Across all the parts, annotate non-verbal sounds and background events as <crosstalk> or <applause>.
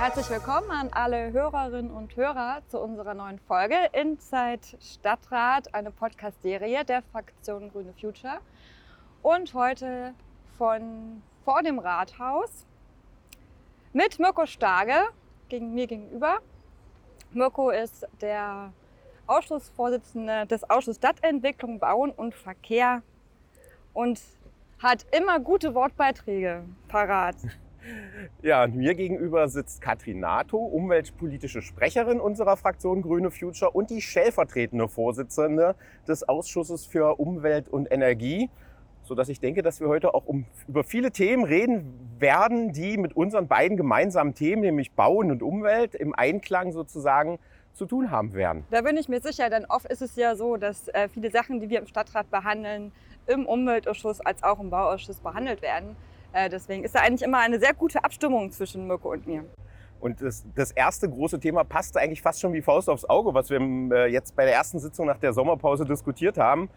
Herzlich willkommen an alle Hörerinnen und Hörer zu unserer neuen Folge Inside Stadtrat, eine Podcast-Serie der Fraktion Grüne Future. Und heute von vor dem Rathaus mit Mirko Starge gegen mir gegenüber. Mirko ist der Ausschussvorsitzende des Ausschusses Stadtentwicklung, Bauen und Verkehr und hat immer gute Wortbeiträge parat. Ja, und mir gegenüber sitzt Katrin Nato, umweltpolitische Sprecherin unserer Fraktion Grüne Future und die stellvertretende Vorsitzende des Ausschusses für Umwelt und Energie, sodass ich denke, dass wir heute auch um, über viele Themen reden werden, die mit unseren beiden gemeinsamen Themen, nämlich Bauen und Umwelt, im Einklang sozusagen zu tun haben werden. Da bin ich mir sicher, denn oft ist es ja so, dass äh, viele Sachen, die wir im Stadtrat behandeln, im Umweltausschuss als auch im Bauausschuss behandelt werden. Äh, deswegen ist da eigentlich immer eine sehr gute Abstimmung zwischen Mirko und mir. Und das, das, erste große Thema passte eigentlich fast schon wie Faust aufs Auge, was wir äh, jetzt bei der ersten Sitzung nach der Sommerpause diskutiert haben.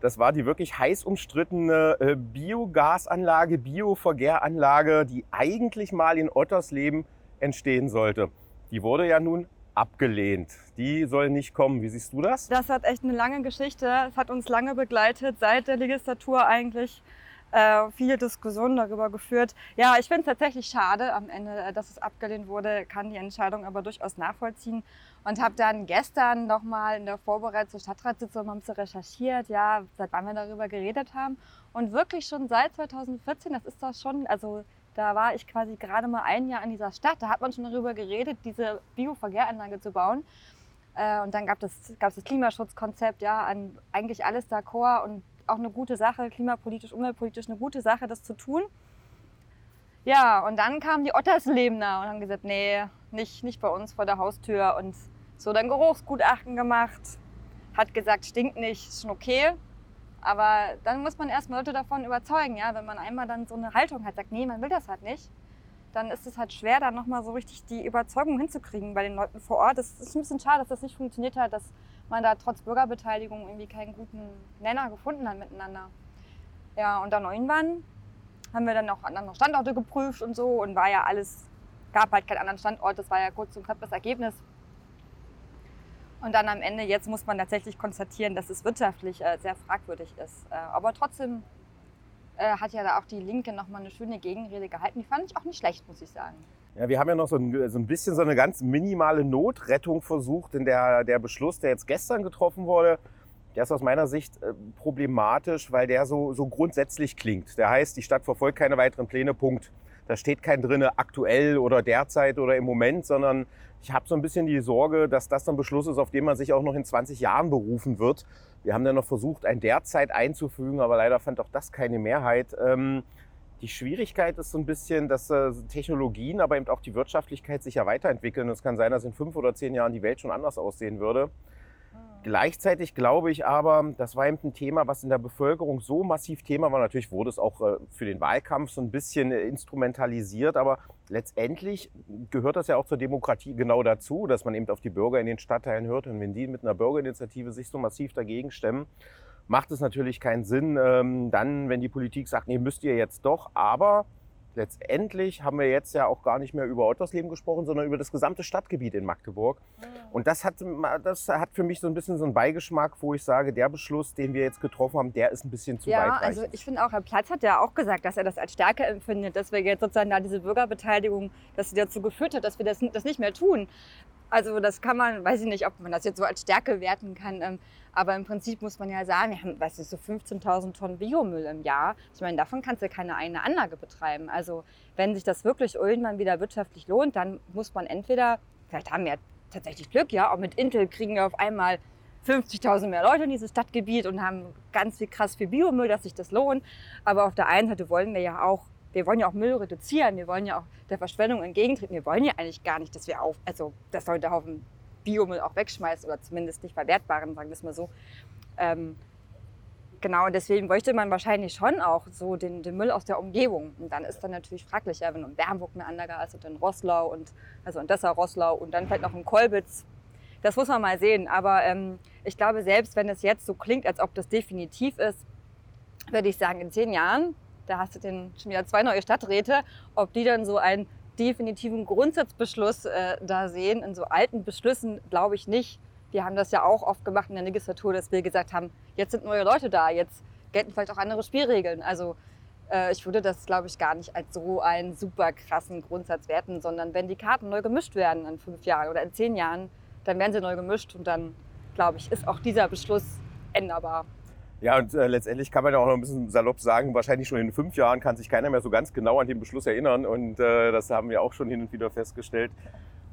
Das war die wirklich heiß umstrittene äh, Biogasanlage, Biovergäranlage, die eigentlich mal in Ottersleben entstehen sollte. Die wurde ja nun abgelehnt. Die soll nicht kommen. Wie siehst du das? Das hat echt eine lange Geschichte. Es hat uns lange begleitet, seit der Legislatur eigentlich äh, viele Diskussionen darüber geführt. Ja, ich finde es tatsächlich schade. Am Ende, äh, dass es abgelehnt wurde, kann die Entscheidung aber durchaus nachvollziehen. Und habe dann gestern nochmal in der Vorbereitung zur Stadtratssitzung mal zu recherchiert, ja, seit wann wir darüber geredet haben. Und wirklich schon seit 2014, das ist das schon, also da war ich quasi gerade mal ein Jahr in dieser Stadt, da hat man schon darüber geredet, diese Bioverkehranlage zu bauen. Äh, und dann gab es gab das Klimaschutzkonzept, ja, an eigentlich alles d'accord. Und auch eine gute Sache, klimapolitisch, umweltpolitisch eine gute Sache, das zu tun. Ja, und dann kamen die Otterslebener und haben gesagt, nee, nicht, nicht bei uns vor der Haustür. Und so dann Geruchsgutachten gemacht, hat gesagt, stinkt nicht, ist schon okay. Aber dann muss man erstmal Leute davon überzeugen, ja, wenn man einmal dann so eine Haltung hat, sagt, nee, man will das halt nicht, dann ist es halt schwer, dann nochmal so richtig die Überzeugung hinzukriegen bei den Leuten vor Ort. Das ist ein bisschen schade, dass das nicht funktioniert hat, dass man da trotz Bürgerbeteiligung irgendwie keinen guten Nenner gefunden hat miteinander. Ja, und dann irgendwann haben wir dann auch andere Standorte geprüft und so und war ja alles, gab halt keinen anderen Standort, das war ja kurz und knapp das Ergebnis. Und dann am Ende, jetzt muss man tatsächlich konstatieren, dass es wirtschaftlich äh, sehr fragwürdig ist. Äh, aber trotzdem äh, hat ja da auch die Linke nochmal eine schöne Gegenrede gehalten. Die fand ich auch nicht schlecht, muss ich sagen. Ja, wir haben ja noch so ein, so ein bisschen so eine ganz minimale Notrettung versucht, in der, der Beschluss, der jetzt gestern getroffen wurde, der ist aus meiner Sicht äh, problematisch, weil der so, so grundsätzlich klingt. Der heißt, die Stadt verfolgt keine weiteren Pläne, Punkt. Da steht kein drinne aktuell oder derzeit oder im Moment, sondern ich habe so ein bisschen die Sorge, dass das ein Beschluss ist, auf den man sich auch noch in 20 Jahren berufen wird. Wir haben dann noch versucht, ein derzeit einzufügen, aber leider fand auch das keine Mehrheit. Ähm, die Schwierigkeit ist so ein bisschen, dass äh, Technologien, aber eben auch die Wirtschaftlichkeit sich ja weiterentwickeln. Es kann sein, dass in fünf oder zehn Jahren die Welt schon anders aussehen würde. Gleichzeitig glaube ich aber, das war eben ein Thema, was in der Bevölkerung so massiv Thema war. Natürlich wurde es auch äh, für den Wahlkampf so ein bisschen äh, instrumentalisiert, aber letztendlich gehört das ja auch zur Demokratie genau dazu, dass man eben auf die Bürger in den Stadtteilen hört. Und wenn die mit einer Bürgerinitiative sich so massiv dagegen stemmen, macht es natürlich keinen Sinn, ähm, dann, wenn die Politik sagt, nee, müsst ihr jetzt doch. Aber letztendlich haben wir jetzt ja auch gar nicht mehr über Ottersleben gesprochen, sondern über das gesamte Stadtgebiet in Magdeburg. Und das hat, das hat für mich so ein bisschen so einen Beigeschmack, wo ich sage, der Beschluss, den wir jetzt getroffen haben, der ist ein bisschen zu ja, weitreichend. also ich finde auch, Herr Platz hat ja auch gesagt, dass er das als Stärke empfindet, dass wir jetzt sozusagen da diese Bürgerbeteiligung, dass sie dazu geführt hat, dass wir das, das nicht mehr tun. Also das kann man, weiß ich nicht, ob man das jetzt so als Stärke werten kann. Aber im Prinzip muss man ja sagen, wir haben, weiß ich, so 15.000 Tonnen Biomüll im Jahr. Ich meine, davon kannst du keine eigene Anlage betreiben. Also wenn sich das wirklich irgendwann wieder wirtschaftlich lohnt, dann muss man entweder, vielleicht haben wir ja tatsächlich Glück, ja, auch mit Intel kriegen wir auf einmal 50.000 mehr Leute in dieses Stadtgebiet und haben ganz viel krass viel Biomüll, dass sich das lohnt. Aber auf der einen Seite wollen wir ja auch wir wollen ja auch Müll reduzieren, wir wollen ja auch der Verschwendung entgegentreten. Wir wollen ja eigentlich gar nicht, dass wir auf, also dass Leute Haufen Biomüll auch wegschmeißen oder zumindest nicht verwertbaren, sagen wir es mal so. Ähm, genau, deswegen bräuchte man wahrscheinlich schon auch so den, den, Müll aus der Umgebung. Und dann ist dann natürlich fraglich, ja, wenn in Bernburg eine Anlage hast und in Rosslau und also in Dessau-Rosslau und dann vielleicht noch in Kolbitz. Das muss man mal sehen. Aber ähm, ich glaube, selbst wenn es jetzt so klingt, als ob das definitiv ist, würde ich sagen, in zehn Jahren da hast du den, schon wieder zwei neue Stadträte, ob die dann so ein definitiven Grundsatzbeschluss äh, da sehen. In so alten Beschlüssen glaube ich nicht. Wir haben das ja auch oft gemacht in der Legislatur, dass wir gesagt haben, jetzt sind neue Leute da, jetzt gelten vielleicht auch andere Spielregeln. Also äh, ich würde das, glaube ich, gar nicht als so einen super krassen Grundsatz werten, sondern wenn die Karten neu gemischt werden in fünf Jahren oder in zehn Jahren, dann werden sie neu gemischt und dann, glaube ich, ist auch dieser Beschluss änderbar. Ja, und äh, letztendlich kann man ja auch noch ein bisschen salopp sagen, wahrscheinlich schon in fünf Jahren kann sich keiner mehr so ganz genau an den Beschluss erinnern. Und äh, das haben wir auch schon hin und wieder festgestellt.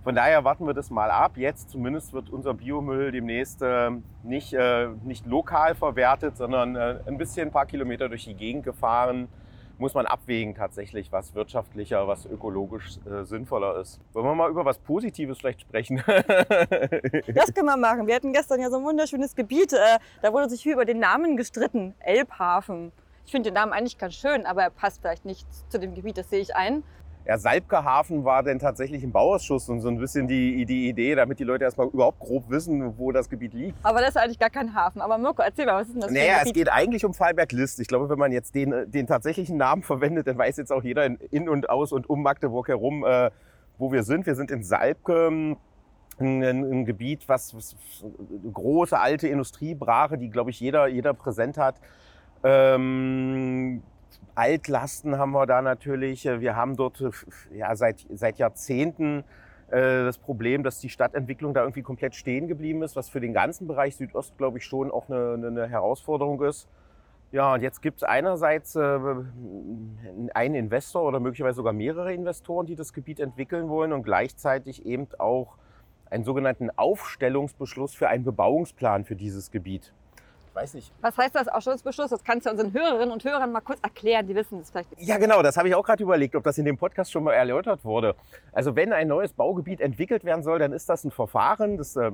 Von daher warten wir das mal ab. Jetzt zumindest wird unser Biomüll demnächst äh, nicht, äh, nicht lokal verwertet, sondern äh, ein bisschen ein paar Kilometer durch die Gegend gefahren muss man abwägen tatsächlich, was wirtschaftlicher, was ökologisch äh, sinnvoller ist. Wollen wir mal über was Positives vielleicht sprechen? <laughs> das können wir machen. Wir hatten gestern ja so ein wunderschönes Gebiet. Äh, da wurde sich viel über den Namen gestritten. Elbhafen. Ich finde den Namen eigentlich ganz schön, aber er passt vielleicht nicht zu dem Gebiet, das sehe ich ein. Ja, Salbker Hafen war denn tatsächlich im Bauausschuss und so ein bisschen die, die Idee, damit die Leute erstmal überhaupt grob wissen, wo das Gebiet liegt. Aber das ist eigentlich gar kein Hafen. Aber Mirko, erzähl mal, was ist denn das naja, es geht eigentlich um Fallberg-List. Ich glaube, wenn man jetzt den, den tatsächlichen Namen verwendet, dann weiß jetzt auch jeder in und aus und um Magdeburg herum, äh, wo wir sind. Wir sind in Salbke. Ein, ein, Gebiet, was, was große alte Industriebrache, die, glaube ich, jeder, jeder präsent hat. Ähm, Altlasten haben wir da natürlich. Wir haben dort ja, seit, seit Jahrzehnten äh, das Problem, dass die Stadtentwicklung da irgendwie komplett stehen geblieben ist, was für den ganzen Bereich Südost, glaube ich, schon auch eine, eine Herausforderung ist. Ja, und jetzt gibt es einerseits äh, einen Investor oder möglicherweise sogar mehrere Investoren, die das Gebiet entwickeln wollen und gleichzeitig eben auch einen sogenannten Aufstellungsbeschluss für einen Bebauungsplan für dieses Gebiet weiß nicht. Was heißt das Ausschussbeschluss? Das kannst du unseren Hörerinnen und Hörern mal kurz erklären, die wissen das vielleicht nicht. Ja, genau, das habe ich auch gerade überlegt, ob das in dem Podcast schon mal erläutert wurde. Also wenn ein neues Baugebiet entwickelt werden soll, dann ist das ein Verfahren. Das äh,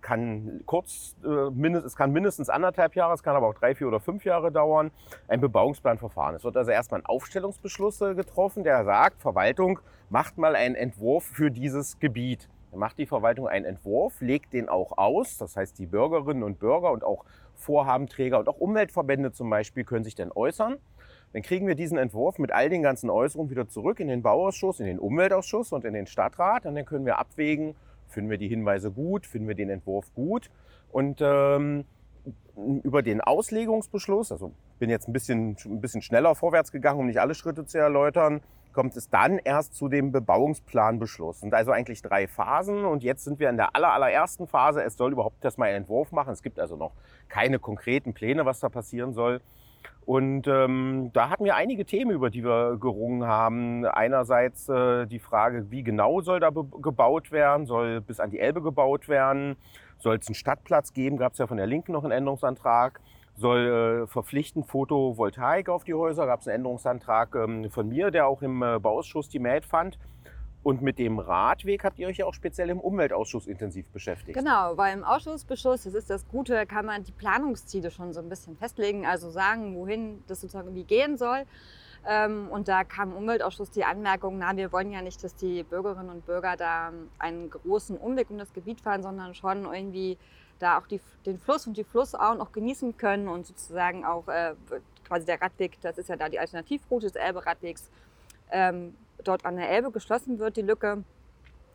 kann kurz, äh, mindest, es kann mindestens anderthalb Jahre, es kann aber auch drei, vier oder fünf Jahre dauern. Ein Bebauungsplanverfahren. Es wird also erstmal ein Aufstellungsbeschluss äh, getroffen, der sagt, Verwaltung macht mal einen Entwurf für dieses Gebiet. Dann macht die Verwaltung einen Entwurf, legt den auch aus. Das heißt, die Bürgerinnen und Bürger und auch Vorhabenträger und auch Umweltverbände zum Beispiel können sich dann äußern. Dann kriegen wir diesen Entwurf mit all den ganzen Äußerungen wieder zurück in den Bauausschuss, in den Umweltausschuss und in den Stadtrat. Und dann können wir abwägen, finden wir die Hinweise gut, finden wir den Entwurf gut. Und ähm, über den Auslegungsbeschluss, also bin jetzt ein bisschen, ein bisschen schneller vorwärts gegangen, um nicht alle Schritte zu erläutern, kommt es dann erst zu dem Bebauungsplanbeschluss. sind also eigentlich drei Phasen und jetzt sind wir in der aller, allerersten Phase. Es soll überhaupt erstmal einen Entwurf machen. Es gibt also noch keine konkreten Pläne, was da passieren soll. Und ähm, da hatten wir einige Themen, über die wir gerungen haben. Einerseits äh, die Frage, wie genau soll da gebaut werden? Soll bis an die Elbe gebaut werden? Soll es einen Stadtplatz geben? Gab es ja von der Linken noch einen Änderungsantrag soll äh, verpflichten Photovoltaik auf die Häuser. Gab es einen Änderungsantrag ähm, von mir, der auch im äh, Bauausschuss die Mehrheit fand. Und mit dem Radweg habt ihr euch ja auch speziell im Umweltausschuss intensiv beschäftigt. Genau, weil im Ausschussbeschluss, das ist das Gute, kann man die Planungsziele schon so ein bisschen festlegen, also sagen, wohin das sozusagen wie gehen soll. Ähm, und da kam im Umweltausschuss die Anmerkung, na, wir wollen ja nicht, dass die Bürgerinnen und Bürger da einen großen Umweg um das Gebiet fahren, sondern schon irgendwie da auch die, den Fluss und die Flussauen auch genießen können und sozusagen auch äh, quasi der Radweg, das ist ja da die Alternativroute des Elbe-Radwegs, ähm, dort an der Elbe geschlossen wird, die Lücke.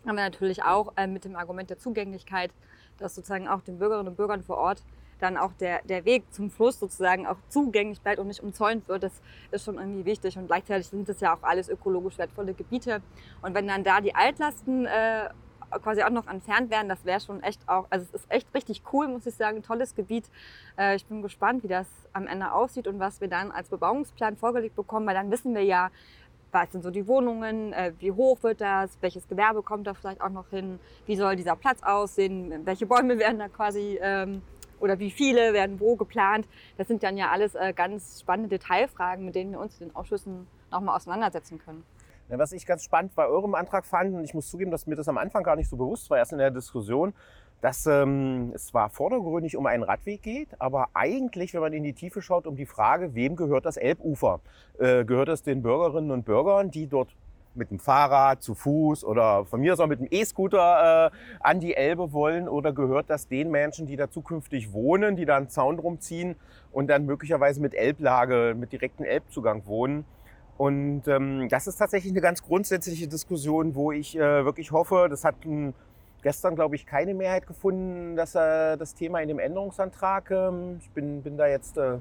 Haben wir natürlich auch äh, mit dem Argument der Zugänglichkeit, dass sozusagen auch den Bürgerinnen und Bürgern vor Ort dann auch der, der Weg zum Fluss sozusagen auch zugänglich bleibt und nicht umzäunt wird, das ist schon irgendwie wichtig. Und gleichzeitig sind das ja auch alles ökologisch wertvolle Gebiete. Und wenn dann da die Altlasten äh, quasi auch noch entfernt werden, das wäre schon echt auch, also es ist echt richtig cool, muss ich sagen, tolles Gebiet. Äh, ich bin gespannt, wie das am Ende aussieht und was wir dann als Bebauungsplan vorgelegt bekommen, weil dann wissen wir ja, was sind so die Wohnungen, äh, wie hoch wird das, welches Gewerbe kommt da vielleicht auch noch hin, wie soll dieser Platz aussehen, welche Bäume <laughs> werden da quasi ähm, oder wie viele werden wo geplant. Das sind dann ja alles äh, ganz spannende Detailfragen, mit denen wir uns in den Ausschüssen nochmal auseinandersetzen können. Was ich ganz spannend bei eurem Antrag fand, und ich muss zugeben, dass mir das am Anfang gar nicht so bewusst war, erst in der Diskussion, dass ähm, es zwar vordergründig um einen Radweg geht, aber eigentlich, wenn man in die Tiefe schaut, um die Frage, wem gehört das Elbufer? Äh, gehört es den Bürgerinnen und Bürgern, die dort mit dem Fahrrad, zu Fuß oder von mir aus auch mit dem E-Scooter äh, an die Elbe wollen? Oder gehört das den Menschen, die da zukünftig wohnen, die da einen Zaun drum ziehen und dann möglicherweise mit Elblage, mit direktem Elbzugang wohnen? Und ähm, das ist tatsächlich eine ganz grundsätzliche Diskussion, wo ich äh, wirklich hoffe, das hat ein, gestern, glaube ich, keine Mehrheit gefunden, dass äh, das Thema in dem Änderungsantrag, ähm, ich bin, bin da jetzt äh,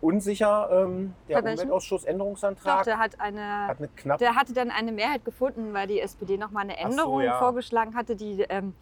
unsicher, ähm, der Umweltausschuss Änderungsantrag. Doch, der hat eine, hat eine knapp der hatte dann eine Mehrheit gefunden, weil die SPD nochmal eine Änderung so, ja. vorgeschlagen hatte, die ähm,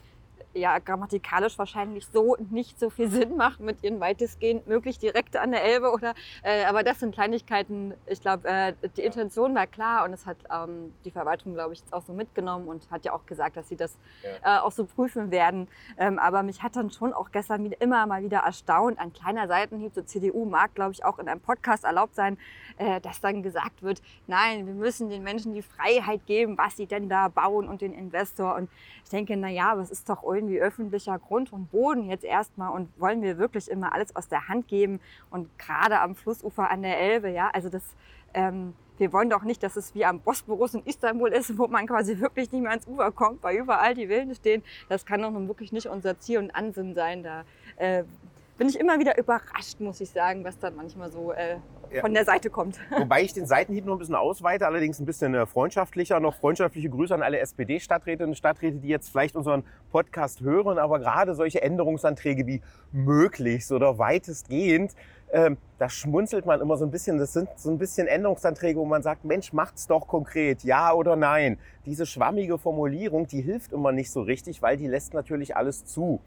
ja grammatikalisch wahrscheinlich so nicht so viel Sinn macht mit ihren weitestgehend möglich direkt an der Elbe oder äh, aber das sind Kleinigkeiten. Ich glaube, äh, die Intention war klar und es hat ähm, die Verwaltung, glaube ich, jetzt auch so mitgenommen und hat ja auch gesagt, dass sie das ja. äh, auch so prüfen werden. Ähm, aber mich hat dann schon auch gestern wieder, immer mal wieder erstaunt, ein kleiner Seitenhieb zur CDU mag, glaube ich, auch in einem Podcast erlaubt sein, äh, dass dann gesagt wird, nein, wir müssen den Menschen die Freiheit geben, was sie denn da bauen und den Investor. Und ich denke, na ja, was ist doch irgendwie öffentlicher Grund und Boden jetzt erstmal und wollen wir wirklich immer alles aus der Hand geben und gerade am Flussufer an der Elbe, ja, also das, ähm, wir wollen doch nicht, dass es wie am Bosporus in Istanbul ist, wo man quasi wirklich nicht mehr ans Ufer kommt, weil überall die Villen stehen. Das kann doch nun wirklich nicht unser Ziel und Ansinn sein. Da äh, bin ich immer wieder überrascht, muss ich sagen, was dann manchmal so äh, ja. von der Seite kommt. <laughs> Wobei ich den Seitenhieb noch ein bisschen ausweite, allerdings ein bisschen äh, freundschaftlicher. Noch freundschaftliche Grüße an alle SPD-Stadträtinnen und Stadträte, die jetzt vielleicht unseren Podcast hören, aber gerade solche Änderungsanträge wie möglichst oder weitestgehend, ähm, da schmunzelt man immer so ein bisschen. Das sind so ein bisschen Änderungsanträge, wo man sagt, Mensch, macht's doch konkret, ja oder nein. Diese schwammige Formulierung, die hilft immer nicht so richtig, weil die lässt natürlich alles zu.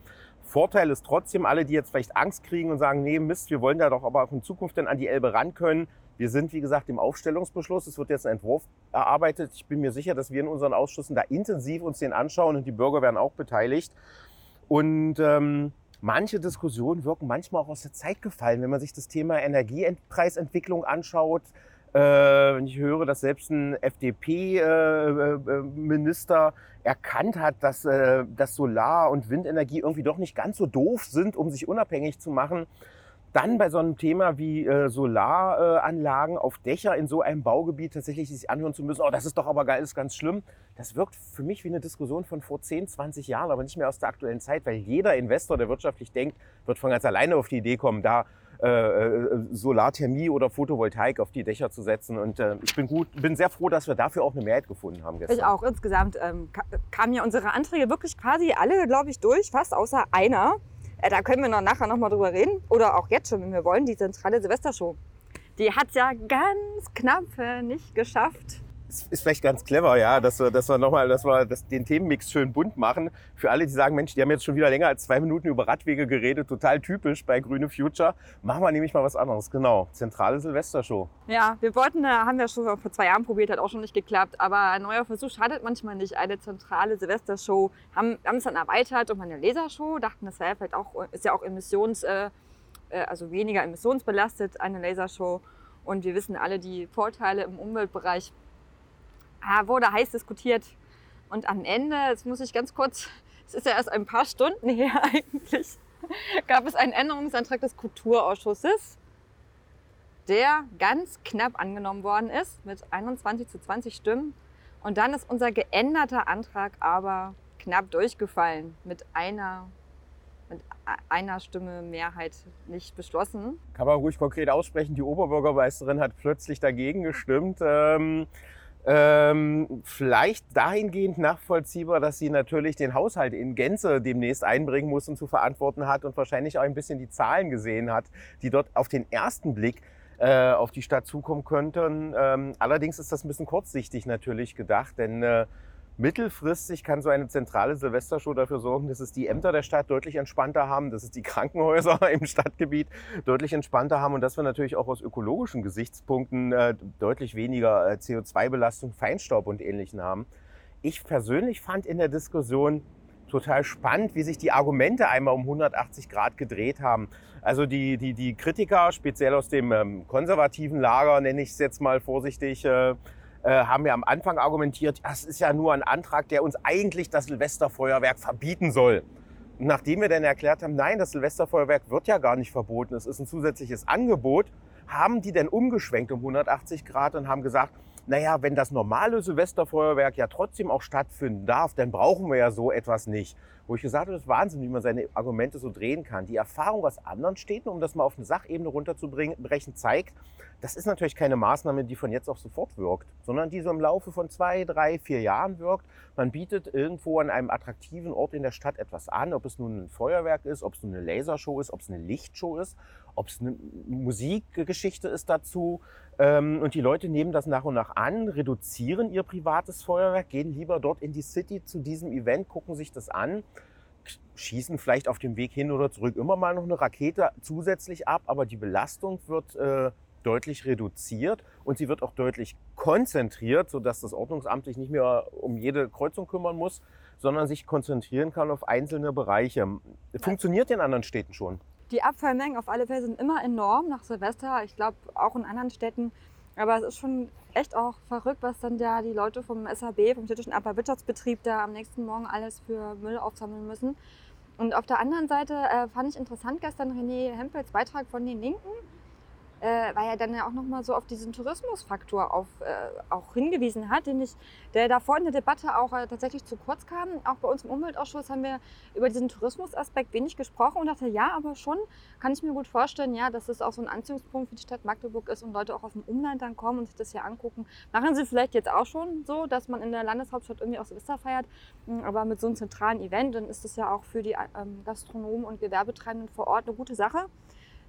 Vorteil ist trotzdem, alle, die jetzt vielleicht Angst kriegen und sagen, nee, Mist, wir wollen da doch aber auch in Zukunft dann an die Elbe ran können. Wir sind, wie gesagt, im Aufstellungsbeschluss. Es wird jetzt ein Entwurf erarbeitet. Ich bin mir sicher, dass wir in unseren Ausschüssen da intensiv uns den anschauen und die Bürger werden auch beteiligt. Und ähm, manche Diskussionen wirken manchmal auch aus der Zeit gefallen, wenn man sich das Thema Energiepreisentwicklung anschaut. Äh, wenn ich höre, dass selbst ein FDP-Minister äh, äh, erkannt hat, dass, dass Solar- und Windenergie irgendwie doch nicht ganz so doof sind, um sich unabhängig zu machen. Dann bei so einem Thema wie Solaranlagen auf Dächer in so einem Baugebiet tatsächlich sich anhören zu müssen, oh, das ist doch aber geil, ist ganz schlimm. Das wirkt für mich wie eine Diskussion von vor 10, 20 Jahren, aber nicht mehr aus der aktuellen Zeit, weil jeder Investor, der wirtschaftlich denkt, wird von ganz alleine auf die Idee kommen, da Solarthermie oder Photovoltaik auf die Dächer zu setzen. Und äh, ich bin gut, bin sehr froh, dass wir dafür auch eine Mehrheit gefunden haben gestern. Ich auch. Insgesamt ähm, kamen ja unsere Anträge wirklich quasi alle, glaube ich, durch, fast außer einer. Äh, da können wir noch nachher noch mal drüber reden. Oder auch jetzt schon, wenn wir wollen, die zentrale Silvestershow. Die hat ja ganz knapp äh, nicht geschafft, ist vielleicht ganz clever, ja, dass wir, dass wir nochmal, dass wir das, den Themenmix schön bunt machen. Für alle, die sagen, Mensch, die haben jetzt schon wieder länger als zwei Minuten über Radwege geredet, total typisch bei Grüne Future. Machen wir nämlich mal was anderes, genau. Zentrale Silvestershow. Ja, wir wollten, äh, haben wir schon vor zwei Jahren probiert, hat auch schon nicht geklappt. Aber ein neuer Versuch schadet manchmal nicht. Eine zentrale Silvestershow. Haben, haben es dann erweitert um eine Lasershow, dachten, das wäre vielleicht auch, ist ja auch emissions, äh, äh, also weniger emissionsbelastet, eine Lasershow. Und wir wissen alle die Vorteile im Umweltbereich wurde heiß diskutiert. Und am Ende, jetzt muss ich ganz kurz, es ist ja erst ein paar Stunden <laughs> her eigentlich, gab es einen Änderungsantrag des Kulturausschusses, der ganz knapp angenommen worden ist mit 21 zu 20 Stimmen. Und dann ist unser geänderter Antrag aber knapp durchgefallen mit einer, einer Stimme Mehrheit nicht beschlossen. Kann man ruhig konkret aussprechen. Die Oberbürgermeisterin hat plötzlich dagegen gestimmt. Ähm ähm, vielleicht dahingehend nachvollziehbar, dass sie natürlich den Haushalt in Gänze demnächst einbringen muss und zu verantworten hat und wahrscheinlich auch ein bisschen die Zahlen gesehen hat, die dort auf den ersten Blick äh, auf die Stadt zukommen könnten. Ähm, allerdings ist das ein bisschen kurzsichtig natürlich gedacht, denn äh, Mittelfristig kann so eine zentrale Silvestershow dafür sorgen, dass es die Ämter der Stadt deutlich entspannter haben, dass es die <laughs> Krankenhäuser im Stadtgebiet deutlich entspannter haben und dass wir natürlich auch aus ökologischen Gesichtspunkten äh, deutlich weniger äh, CO2-Belastung, Feinstaub und Ähnlichen haben. Ich persönlich fand in der Diskussion total spannend, wie sich die Argumente einmal um 180 Grad gedreht haben. Also die, die, die Kritiker, speziell aus dem ähm, konservativen Lager, nenne ich es jetzt mal vorsichtig, äh, haben ja am Anfang argumentiert, das ist ja nur ein Antrag, der uns eigentlich das Silvesterfeuerwerk verbieten soll. Nachdem wir dann erklärt haben, nein, das Silvesterfeuerwerk wird ja gar nicht verboten, es ist ein zusätzliches Angebot, haben die dann umgeschwenkt um 180 Grad und haben gesagt, naja, wenn das normale Silvesterfeuerwerk ja trotzdem auch stattfinden darf, dann brauchen wir ja so etwas nicht. wo ich gesagt habe, das ist Wahnsinn, wie man seine Argumente so drehen kann. Die Erfahrung aus anderen Städten, um das mal auf eine Sachebene runterzubrechen, zeigt, das ist natürlich keine Maßnahme, die von jetzt auf sofort wirkt, sondern die so im Laufe von zwei, drei, vier Jahren wirkt. Man bietet irgendwo an einem attraktiven Ort in der Stadt etwas an, ob es nun ein Feuerwerk ist, ob es nun eine Lasershow ist, ob es eine Lichtshow ist, ob es eine Musikgeschichte ist dazu. Ähm, und die Leute nehmen das nach und nach an, reduzieren ihr privates Feuerwerk, gehen lieber dort in die City zu diesem Event, gucken sich das an, schießen vielleicht auf dem Weg hin oder zurück immer mal noch eine Rakete zusätzlich ab, aber die Belastung wird äh, deutlich reduziert und sie wird auch deutlich konzentriert, sodass das Ordnungsamt sich nicht mehr um jede Kreuzung kümmern muss, sondern sich konzentrieren kann auf einzelne Bereiche. Funktioniert in anderen Städten schon. Die Abfallmengen auf alle Fälle sind immer enorm nach Silvester. Ich glaube auch in anderen Städten. Aber es ist schon echt auch verrückt, was dann ja die Leute vom SAB, vom städtischen Abfallwirtschaftsbetrieb, da am nächsten Morgen alles für Müll aufsammeln müssen. Und auf der anderen Seite äh, fand ich interessant gestern René Hempels Beitrag von den Linken, äh, weil er dann ja auch nochmal so auf diesen Tourismusfaktor auf, äh, auch hingewiesen hat, den ich, der davor in der Debatte auch äh, tatsächlich zu kurz kam. Auch bei uns im Umweltausschuss haben wir über diesen Tourismusaspekt wenig gesprochen und dachte, ja, aber schon kann ich mir gut vorstellen, ja, dass es auch so ein Anziehungspunkt für die Stadt Magdeburg ist und Leute auch aus dem Umland dann kommen und sich das hier angucken. Machen sie vielleicht jetzt auch schon so, dass man in der Landeshauptstadt irgendwie auch Silvester feiert, hm, aber mit so einem zentralen Event, dann ist das ja auch für die ähm, Gastronomen und Gewerbetreibenden vor Ort eine gute Sache.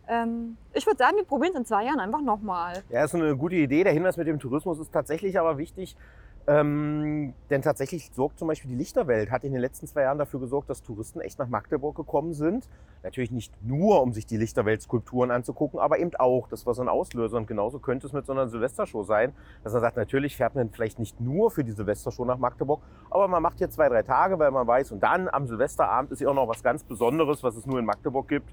Ähm, ich würde sagen, wir probieren es in zwei Jahren einfach nochmal. Ja, ist eine gute Idee. Der Hinweis mit dem Tourismus ist tatsächlich aber wichtig. Ähm, denn tatsächlich sorgt zum Beispiel die Lichterwelt, hat in den letzten zwei Jahren dafür gesorgt, dass Touristen echt nach Magdeburg gekommen sind. Natürlich nicht nur, um sich die Lichterwelt-Skulpturen anzugucken, aber eben auch. Das war so ein Auslöser. Und genauso könnte es mit so einer Silvestershow sein, dass man sagt, natürlich fährt man vielleicht nicht nur für die Silvestershow nach Magdeburg, aber man macht hier zwei, drei Tage, weil man weiß, und dann am Silvesterabend ist ja auch noch was ganz Besonderes, was es nur in Magdeburg gibt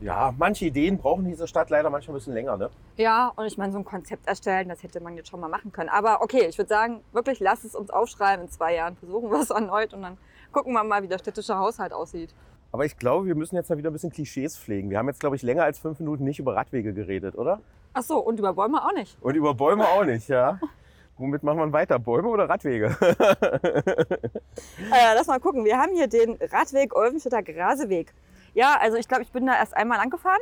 ja, manche Ideen brauchen diese Stadt leider manchmal ein bisschen länger, ne? Ja, und ich meine, so ein Konzept erstellen, das hätte man jetzt schon mal machen können. Aber okay, ich würde sagen, wirklich, lass es uns aufschreiben in zwei Jahren. Versuchen wir es <laughs> erneut und dann gucken wir mal, wie der städtische Haushalt aussieht. Aber ich glaube, wir müssen jetzt mal wieder ein bisschen Klischees pflegen. Wir haben jetzt, glaube ich, länger als fünf Minuten nicht über Radwege geredet, oder? Ach so, und über Bäume auch nicht. Und über Bäume auch nicht, ja. <laughs> Womit machen wir weiter? Bäume oder Radwege? <laughs> äh, lass mal gucken. Wir haben hier den Radweg Olvenstädter Graseweg. Ja, also ich glaube, ich bin da erst einmal angefahren.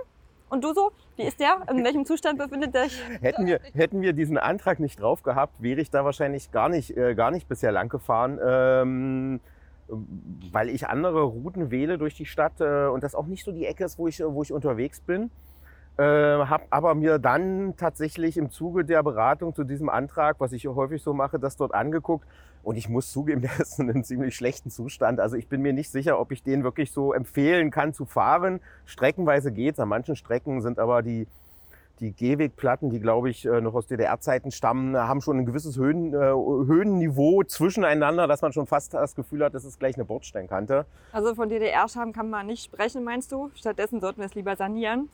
Und du so? Wie ist der? In welchem Zustand befindet der sich? Hätten wir, hätten wir diesen Antrag nicht drauf gehabt, wäre ich da wahrscheinlich gar nicht, äh, gar nicht bisher lang gefahren. Ähm, weil ich andere Routen wähle durch die Stadt äh, und das auch nicht so die Ecke ist, wo ich, wo ich unterwegs bin. Äh, habe aber mir dann tatsächlich im Zuge der Beratung zu diesem Antrag, was ich häufig so mache, das dort angeguckt. Und ich muss zugeben, <laughs> der ist in einem ziemlich schlechten Zustand. Also ich bin mir nicht sicher, ob ich den wirklich so empfehlen kann zu fahren. Streckenweise geht's. An manchen Strecken sind aber die, die Gehwegplatten, die glaube ich äh, noch aus DDR-Zeiten stammen, haben schon ein gewisses Höhen, äh, Höhenniveau zwischeneinander, dass man schon fast das Gefühl hat, das ist gleich eine Bordsteinkante. Also von DDR-Scham kann man nicht sprechen, meinst du? Stattdessen sollten wir es lieber sanieren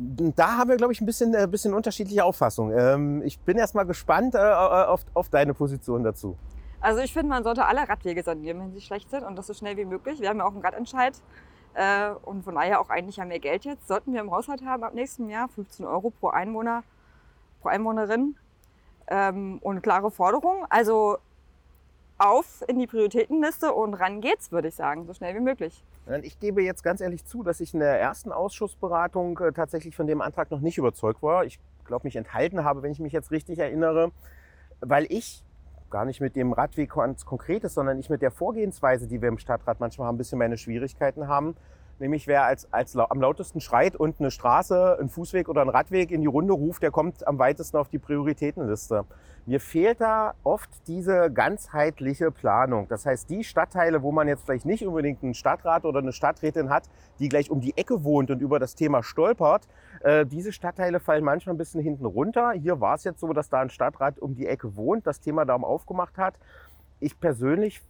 da haben wir, glaube ich, ein bisschen, ein äh, bisschen unterschiedliche Auffassungen. Ähm, ich bin erst mal gespannt äh, äh, auf, auf deine Position dazu. Also ich finde, man sollte alle Radwege sanieren, wenn sie schlecht sind und das so schnell wie möglich. Wir haben ja auch einen Radentscheid äh, und von daher auch eigentlich ja mehr Geld jetzt. Sollten wir im Haushalt haben ab nächstem Jahr 15 Euro pro Einwohner, pro Einwohnerin ähm, und klare Forderung. Also auf in die Prioritätenliste und ran geht's, würde ich sagen, so schnell wie möglich. Ich gebe jetzt ganz ehrlich zu, dass ich in der ersten Ausschussberatung äh, tatsächlich von dem Antrag noch nicht überzeugt war. Ich glaube, mich enthalten habe, wenn ich mich jetzt richtig erinnere, weil ich gar nicht mit dem Radweg ganz Konkretes, sondern ich mit der Vorgehensweise, die wir im Stadtrat manchmal haben, ein bisschen meine Schwierigkeiten haben. Nämlich wer als, als am lautesten schreit und eine Straße, ein Fußweg oder ein Radweg in die Runde ruft, der kommt am weitesten auf die Prioritätenliste. Mir fehlt da oft diese ganzheitliche Planung. Das heißt, die Stadtteile, wo man jetzt vielleicht nicht unbedingt einen Stadtrat oder eine Stadträtin hat, die gleich um die Ecke wohnt und über das Thema stolpert, äh, diese Stadtteile fallen manchmal ein bisschen hinten runter. Hier war es jetzt so, dass da ein Stadtrat um die Ecke wohnt, das Thema darum aufgemacht hat. Ich persönlich